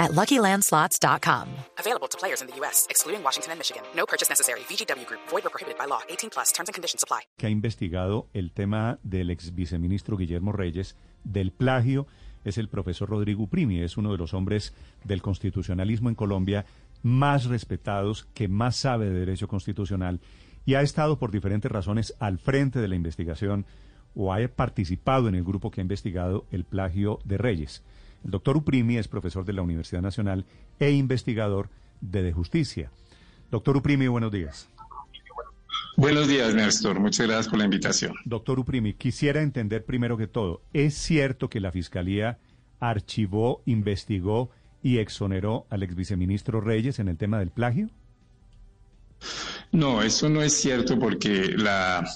at LuckyLandSlots.com. Available to players in the U.S., excluding Washington and Michigan. No purchase necessary. VGW Group. Void or prohibited by law. 18 plus. Terms and conditions apply. Que ha investigado el tema del ex viceministro Guillermo Reyes del plagio es el profesor Rodrigo Primi. Es uno de los hombres del constitucionalismo en Colombia más respetados, que más sabe de derecho constitucional y ha estado por diferentes razones al frente de la investigación o ha participado en el grupo que ha investigado el plagio de Reyes. El doctor Uprimi es profesor de la Universidad Nacional e investigador de, de Justicia. Doctor Uprimi, buenos días. Buenos días, Néstor. Muchas gracias por la invitación. Doctor Uprimi, quisiera entender primero que todo, ¿es cierto que la Fiscalía archivó, investigó y exoneró al ex viceministro Reyes en el tema del plagio? No, eso no es cierto porque la,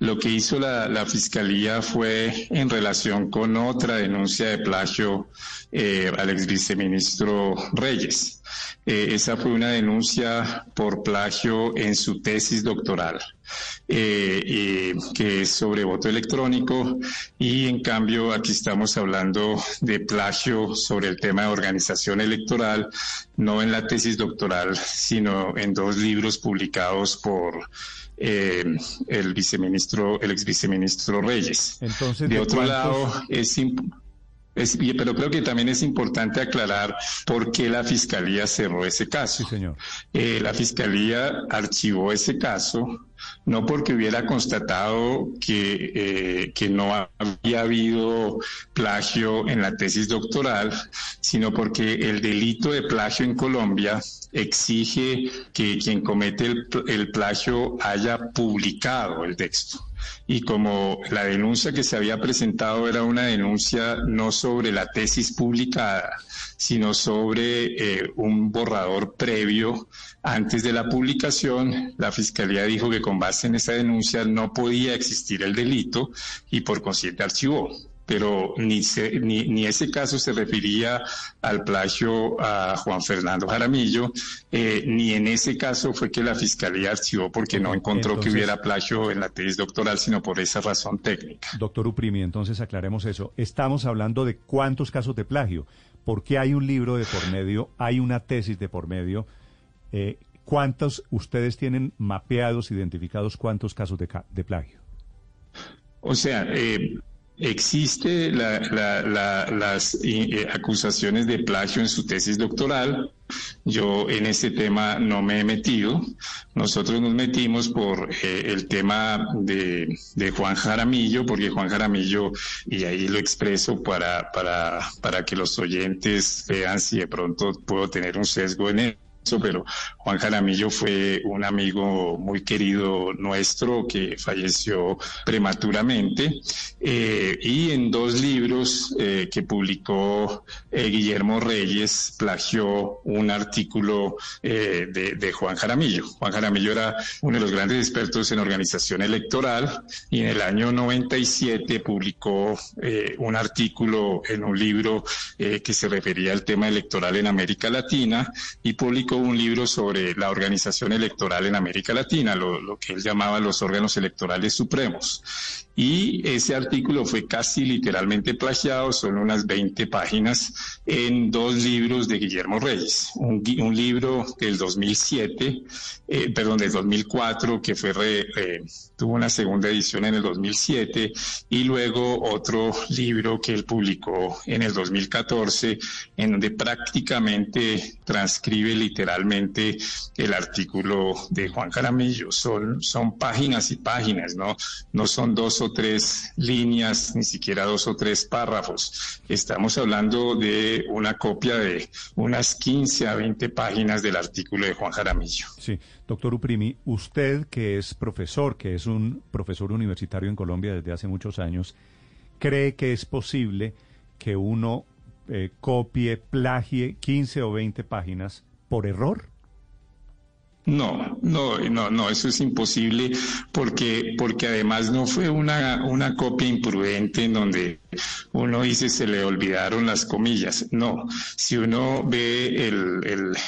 lo que hizo la, Fiscalía fue en relación con otra denuncia de plagio eh, al ex viceministro Reyes. Eh, esa fue una denuncia por plagio en su tesis doctoral, eh, que es sobre voto electrónico, y en cambio aquí estamos hablando de plagio sobre el tema de organización electoral, no en la tesis doctoral, sino en dos libros publicados por el viceministro, el ex viceministro Reyes. Entonces, de, ¿de otro cuántos- lado, es es- pero creo que también es importante aclarar por qué la fiscalía cerró ese caso. Sí, señor. Eh, la fiscalía archivó ese caso no porque hubiera constatado que, eh, que no había habido plagio en la tesis doctoral, sino porque el delito de plagio en Colombia exige que quien comete el, el plagio haya publicado el texto. Y como la denuncia que se había presentado era una denuncia no sobre la tesis publicada, sino sobre eh, un borrador previo antes de la publicación, la Fiscalía dijo que con base en esa denuncia no podía existir el delito y por consiguiente archivó. Pero ni, se- ni, ni ese caso se refería al plagio a Juan Fernando Jaramillo, eh, ni en ese caso fue que la Fiscalía archivó porque no encontró Entonces- que hubiera plagio en la tesis doctoral, sino por esa razón técnica. Doctor Uprimi, entonces aclaremos eso. Estamos hablando de cuántos casos de plagio. Porque hay un libro de por medio, hay una tesis de por medio. Eh, ¿Cuántos ustedes tienen mapeados, identificados cuántos casos de, plagio? O sea, eh, existe la- la- la- las eh, acusaciones de plagio en su tesis doctoral. Yo en ese tema no me he metido. Nosotros nos metimos por eh, el tema de, de Juan Jaramillo, porque Juan Jaramillo, y ahí lo expreso para, para, para que los oyentes vean si de pronto puedo tener un sesgo en él pero Juan Jaramillo fue un amigo muy querido nuestro que falleció prematuramente eh, y en dos libros eh, que publicó eh, Guillermo Reyes plagió un artículo de, de Juan Jaramillo. Juan Jaramillo era uno de los grandes expertos en organización electoral y en el año 97 publicó un artículo en un libro que se refería al tema electoral en América Latina y publicó un libro sobre la organización electoral en América Latina, lo, lo que él llamaba los órganos electorales supremos. Y ese artículo fue casi literalmente plagiado, son unas 20 páginas, en dos libros de Guillermo Reyes. Un, un libro del 2007, eh, perdón, del 2004, que fue re- eh, tuvo una segunda edición en el 2007, y luego otro libro que él publicó en el 2014, en donde prácticamente transcribe literalmente el artículo de Juan Caramillo. Son, son páginas y páginas, ¿no? No son dos o tres líneas, ni siquiera dos o tres párrafos. Estamos hablando de una copia de unas 15 a 20 páginas del artículo de Juan Jaramillo. Sí, doctor Uprimi, usted que es profesor, que es un profesor universitario en Colombia desde hace muchos años, ¿cree que es posible que uno eh, copie, plagie 15 o 20 páginas por error? No, no, no, no, eso es imposible porque, porque además no fue una, una copia imprudente en donde uno dice se le olvidaron las comillas. No, si uno ve el,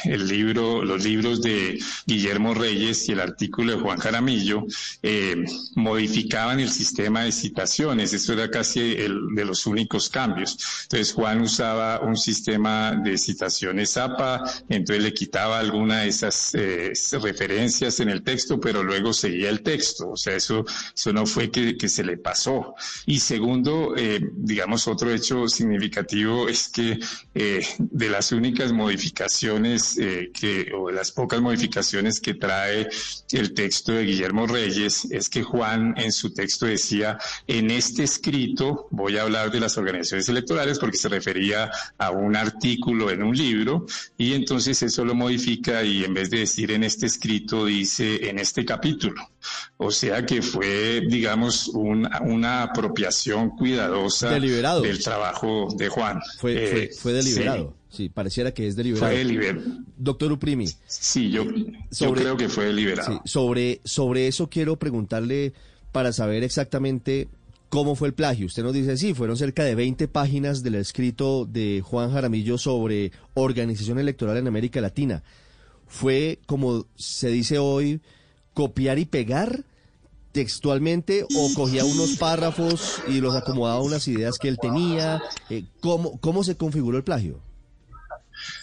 el, libro, los libros de Guillermo Reyes y el artículo de Juan Jaramillo, eh, modificaban el sistema de citaciones. Eso era casi el de los únicos cambios. Entonces Juan usaba un sistema de citaciones APA, entonces le quitaba alguna de esas eh, referencias en el texto, pero luego seguía el texto. O sea, eso, eso no fue que, que se le pasó. Y segundo, eh, digamos, otro hecho significativo es que eh, de las únicas modificaciones eh, que, o de las pocas modificaciones que trae el texto de Guillermo Reyes, es que Juan en su texto decía, en este escrito voy a hablar de las organizaciones electorales porque se refería a un artículo en un libro y entonces eso lo modifica y en vez de decir en este escrito dice en este capítulo. O sea que fue, digamos, una apropiación cuidadosa del trabajo de Juan. Fue, fue, eh, deliberado. Sí. pareciera que es deliberado. Fue deliberado. Doctor Uprimi. Sí, yo, yo creo que fue deliberado. sobre, sobre eso quiero preguntarle para saber exactamente cómo fue el plagio. Usted nos dice, sí, fueron cerca de 20 páginas del escrito de Juan Jaramillo sobre organización electoral en América Latina. Fue, como se dice hoy, copiar y pegar textualmente o cogía unos párrafos y los acomodaba a unas ideas que él tenía? Eh, ¿cómo, ¿Cómo se configuró el plagio?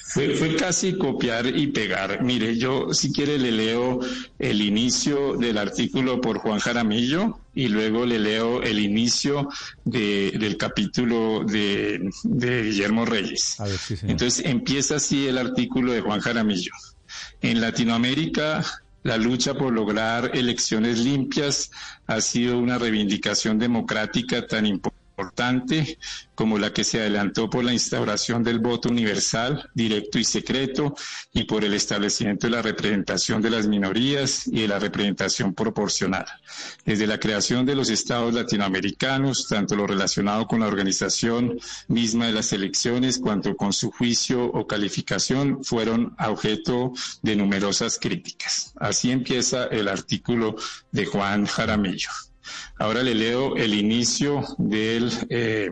Fue, fue, casi copiar y pegar. Mire, yo si quiere le leo el inicio del artículo por Juan Jaramillo y luego le leo el inicio de, del capítulo de, de Guillermo Reyes. Entonces empieza así el artículo de Juan Jaramillo. En Latinoamérica la lucha por lograr elecciones limpias ha sido una reivindicación democrática tan importante importante como la que se adelantó por la instauración del voto universal, directo y secreto, y por el establecimiento de la representación de las minorías y de la representación proporcional. Desde la creación de los estados latinoamericanos, tanto lo relacionado con la organización misma de las elecciones, cuanto con su juicio o calificación, fueron objeto de numerosas críticas. Así empieza el artículo de Juan Jaramillo. Ahora le leo el inicio del, eh,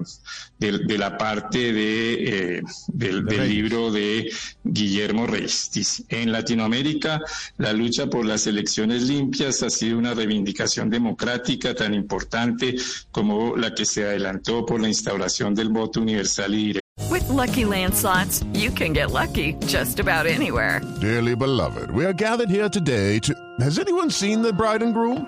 de la parte de, eh, del, libro de Guillermo Reyes. en Latinoamérica la lucha por las elecciones limpias ha sido una reivindicación democrática tan importante como la que se adelantó por la instauración del voto universal y directo. With lucky landslots, you can get lucky just about anywhere. Dearly beloved, we are gathered here today to. Has anyone seen the bride and groom?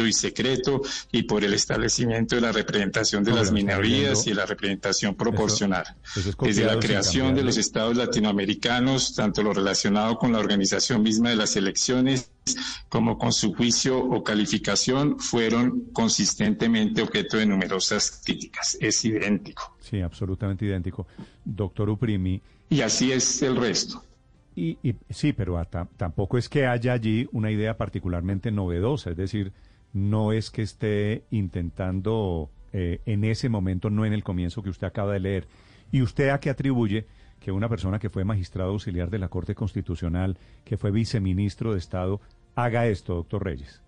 Y secreto y por el establecimiento de la representación de las minorías y la representación proporcional. Desde la creación de los estados latinoamericanos, tanto lo relacionado con la organización misma de las elecciones como con su juicio o calificación fueron consistentemente objeto de numerosas críticas. Es idéntico. Sí, absolutamente idéntico. Doctor Uprimi. Y así es el resto. Y, sí, pero tampoco es que haya allí una idea particularmente novedosa, es decir, no es que esté intentando eh, en ese momento, no en el comienzo que usted acaba de leer. ¿Y usted a qué atribuye que una persona que fue magistrado auxiliar de la Corte Constitucional, que fue viceministro de Estado, haga esto, doctor Reyes?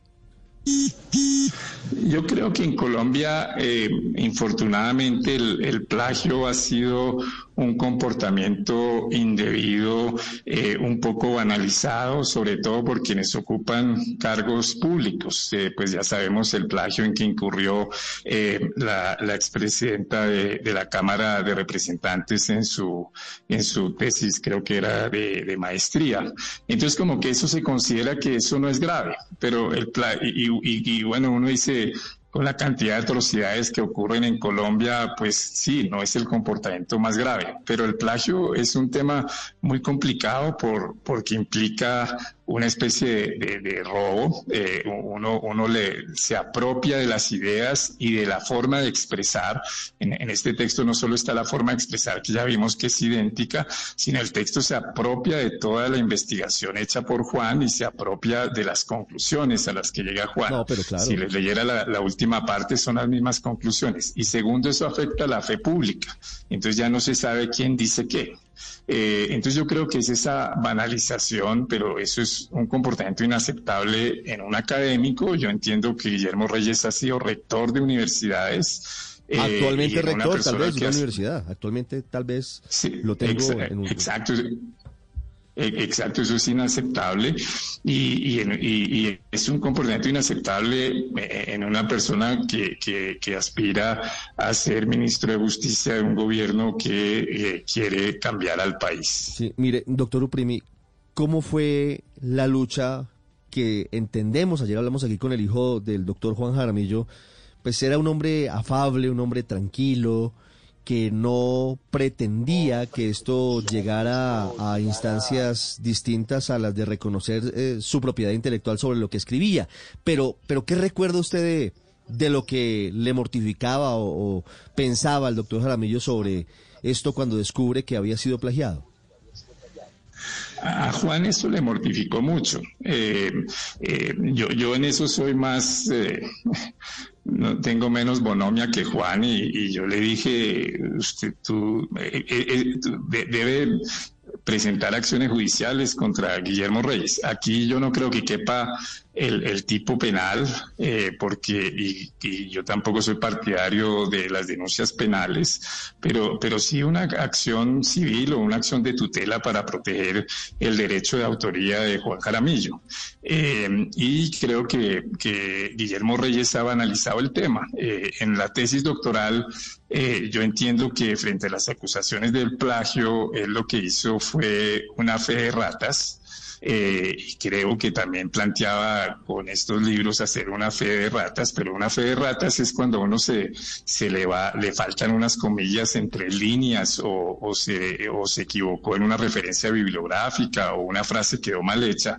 Yo creo que en Colombia, eh, infortunadamente, el, plagio ha sido un comportamiento indebido, eh, un poco banalizado, sobre todo por quienes ocupan cargos públicos. Eh, pues ya sabemos el plagio en que incurrió la, expresidenta de, la Cámara de Representantes en su, en su tesis, creo que era de, maestría. Entonces, como que eso se considera que eso no es grave, pero el y, y, y bueno, uno dice, con la cantidad de atrocidades que ocurren en Colombia, pues sí, no es el comportamiento más grave. Pero el plagio es un tema muy complicado por, porque implica una especie de, robo. Eh, uno uno le, se apropia de las ideas y de la forma de expresar. En, en, este texto no solo está la forma de expresar, que ya vimos que es idéntica, sino el texto se apropia de toda la investigación hecha por Juan y se apropia de las conclusiones a las que llega Juan. No, pero claro. Si les leyera la, la última parte, son las mismas conclusiones. Y segundo, eso afecta a la fe pública. Entonces ya no se sabe quién dice qué. Eh, entonces yo creo que es esa banalización, pero eso es un comportamiento inaceptable en un académico. Yo entiendo que Guillermo Reyes ha sido rector de universidades. Eh, Actualmente rector, tal vez, de una universidad. Actualmente, tal vez sí, lo tengo exa en un... Exacto. E-, exacto, eso es inaceptable y, es un comportamiento inaceptable eh, en una persona que, aspira a ser ministro de Justicia de un gobierno que eh, quiere cambiar al país. Sí, mire, doctor Uprimi, ¿cómo fue la lucha que entendemos? Ayer hablamos aquí con el hijo del doctor Juan Jaramillo, pues era un hombre afable, un hombre tranquilo, que no pretendía que esto llegara a, instancias distintas a las de reconocer eh, su propiedad intelectual sobre lo que escribía. Pero, pero ¿qué recuerda usted de, de lo que le mortificaba o, pensaba el doctor Jaramillo sobre esto cuando descubre que había sido plagiado? A Juan eso le mortificó mucho. Eh, eh, yo, yo en eso soy más, no tengo menos bonomia que Juan y, y yo le dije, usted, tú, eh, eh, de, debe presentar acciones judiciales contra Guillermo Reyes. Aquí yo no creo que quepa el, tipo penal, eh, porque y, yo tampoco soy partidario de las denuncias penales, pero, pero sí una acción civil o una acción de tutela para proteger el derecho de autoría de Juan Jaramillo. Eh, y creo que, que, Guillermo Reyes ha analizado el tema. Eh, en la tesis doctoral, eh, yo entiendo que frente a las acusaciones del plagio, él lo que hizo fue una fe de ratas eh, creo que también planteaba con estos libros hacer una fe de ratas, pero una fe de ratas es cuando uno se, se le va, le faltan unas comillas entre líneas o, se, o se equivocó en una referencia bibliográfica o una frase quedó mal hecha,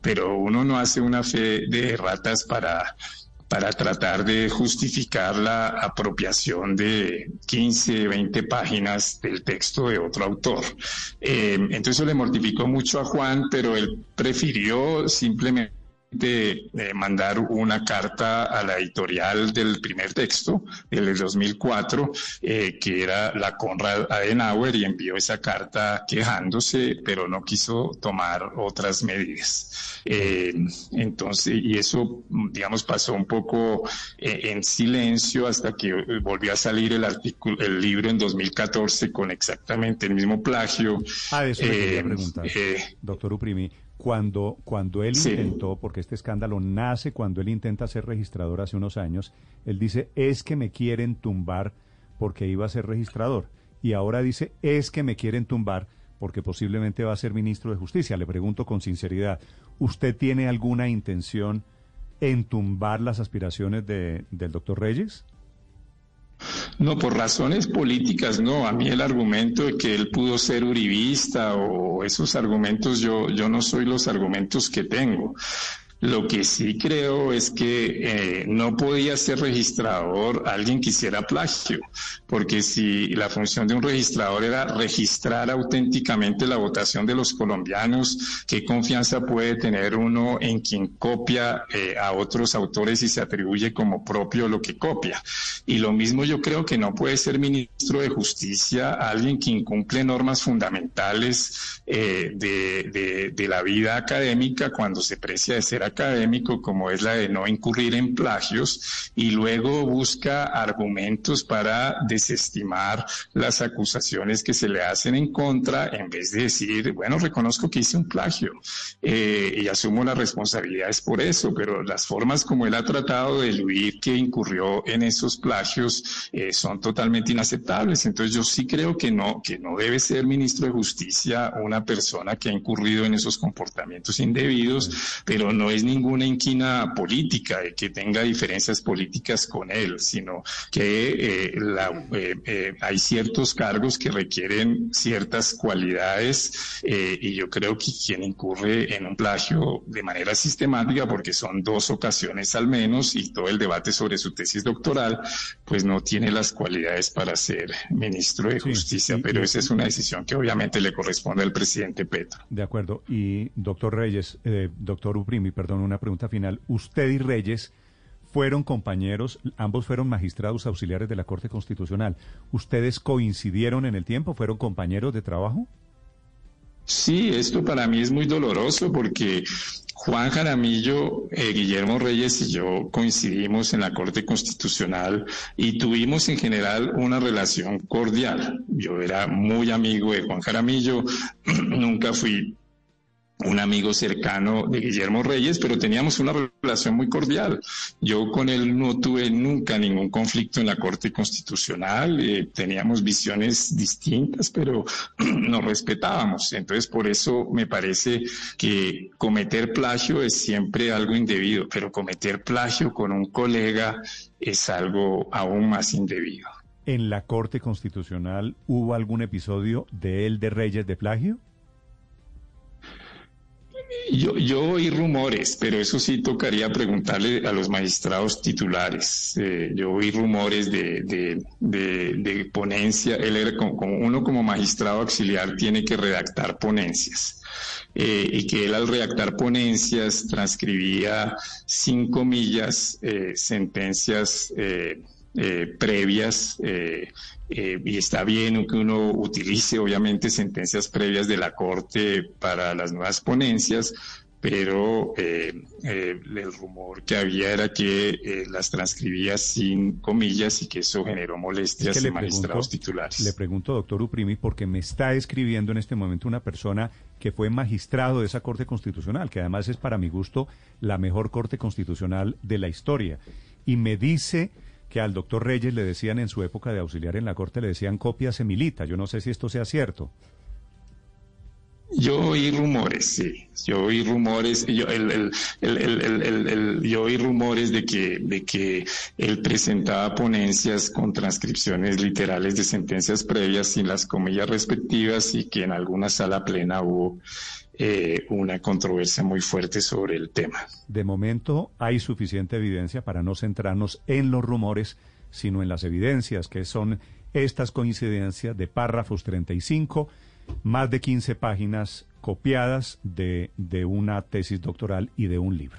pero uno no hace una fe de ratas para para tratar de justificar la apropiación de 15, 20 páginas del texto de otro autor. Eh, entonces le mortificó mucho a Juan, pero él prefirió simplemente de, mandar una carta a la editorial del primer texto, del 2004, eh, que era la Conrad Adenauer, y envió esa carta quejándose, pero no quiso tomar otras medidas. Eh, entonces, y eso, digamos, pasó un poco eh, en silencio hasta que volvió a salir el artículo, el libro en 2014 con exactamente el mismo plagio. Ah, eso le quería preguntar, doctor Uprimi cuando, cuando él sí. intentó, porque este escándalo nace cuando él intenta ser registrador hace unos años, él dice, es que me quieren tumbar porque iba a ser registrador. Y ahora dice, es que me quieren tumbar porque posiblemente va a ser ministro de Justicia. Le pregunto con sinceridad, ¿usted tiene alguna intención en tumbar las aspiraciones de, del doctor Reyes? No, por razones políticas, no. A mí el argumento de que él pudo ser uribista o esos argumentos, yo, yo no soy los argumentos que tengo. Lo que sí creo es que eh, no podía ser registrador alguien que hiciera plagio, porque si la función de un registrador era registrar auténticamente la votación de los colombianos, ¿qué confianza puede tener uno en quien copia eh, a otros autores y se atribuye como propio lo que copia? Y lo mismo yo creo que no puede ser ministro de Justicia alguien que incumple normas fundamentales eh, de, de, la vida académica cuando se precia de ser académico como es la de no incurrir en plagios y luego busca argumentos para desestimar las acusaciones que se le hacen en contra en vez de decir, bueno, reconozco que hice un plagio eh, y asumo las responsabilidades por eso, pero las formas como él ha tratado de eludir que incurrió en esos plagios eh, son totalmente inaceptables. Entonces yo sí creo que no, que no debe ser ministro de Justicia una persona que ha incurrido en esos comportamientos indebidos, pero no es ninguna inquina política, de que tenga diferencias políticas con él, sino que eh, la, eh, eh, hay ciertos cargos que requieren ciertas cualidades y yo creo que quien incurre en un plagio de manera sistemática, porque son dos ocasiones al menos y todo el debate sobre su tesis doctoral, pues no tiene las cualidades para ser ministro de Justicia, pero esa es una decisión que obviamente le corresponde al presidente Petro. De acuerdo. Y doctor Reyes, eh, doctor Uprimi, perdón, una pregunta final. Usted y Reyes fueron compañeros, ambos fueron magistrados auxiliares de la Corte Constitucional. ¿Ustedes coincidieron en el tiempo? ¿Fueron compañeros de trabajo? Sí, esto para mí es muy doloroso porque Juan Jaramillo, eh, Guillermo Reyes y yo coincidimos en la Corte Constitucional y tuvimos en general una relación cordial. Yo era muy amigo de Juan Jaramillo, nunca fui un amigo cercano de Guillermo Reyes, pero teníamos una relación muy cordial. Yo con él no tuve nunca ningún conflicto en la Corte Constitucional, eh, teníamos visiones distintas, pero nos respetábamos. Entonces, por eso me parece que cometer plagio es siempre algo indebido, pero cometer plagio con un colega es algo aún más indebido. ¿En la Corte Constitucional hubo algún episodio de él de Reyes de plagio? Yo, oí rumores, pero eso sí tocaría preguntarle a los magistrados titulares. Eh, yo oí rumores de, de, de, ponencia. Él era como, uno como magistrado auxiliar tiene que redactar ponencias. Eh, y que él al redactar ponencias transcribía sin comillas eh, sentencias previas eh, y está bien que uno utilice obviamente sentencias previas de la Corte para las nuevas ponencias, pero eh, eh, el rumor que había era que las transcribía sin comillas y que eso generó molestias en magistrados titulares. Le pregunto, doctor Uprimi, porque me está escribiendo en este momento una persona que fue magistrado de esa Corte Constitucional, que además es para mi gusto la mejor Corte Constitucional de la historia, y me dice que al doctor Reyes le decían en su época de auxiliar en la Corte, le decían copia semilita. Yo no sé si esto sea cierto. Yo oí rumores, sí. Yo oí rumores, yo, el, yo oí rumores de que, de que él presentaba ponencias con transcripciones literales de sentencias previas sin las comillas respectivas y que en alguna sala plena hubo eh, una controversia muy fuerte sobre el tema. De momento hay suficiente evidencia para no centrarnos en los rumores, sino en las evidencias, que son estas coincidencias de párrafos 35, más de 15 páginas copiadas de, de una tesis doctoral y de un libro.